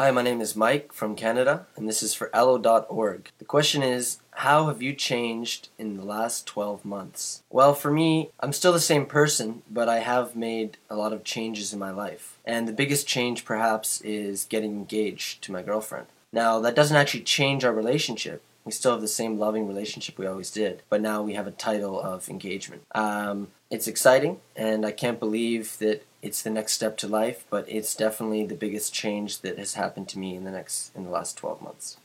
Hi, my name is Mike from Canada, and this is for elllo.org. The question is How have you changed in the last 12 months? Well, for me, I'm still the same person, but I have made a lot of changes in my life. And the biggest change, perhaps, is getting engaged to my girlfriend. Now, that doesn't actually change our relationship. We still have the same loving relationship we always did, but now we have a title of engagement. Um, it's exciting, and I can't believe that it's the next step to life, but it's definitely the biggest change that has happened to me in the next in the last 12 months.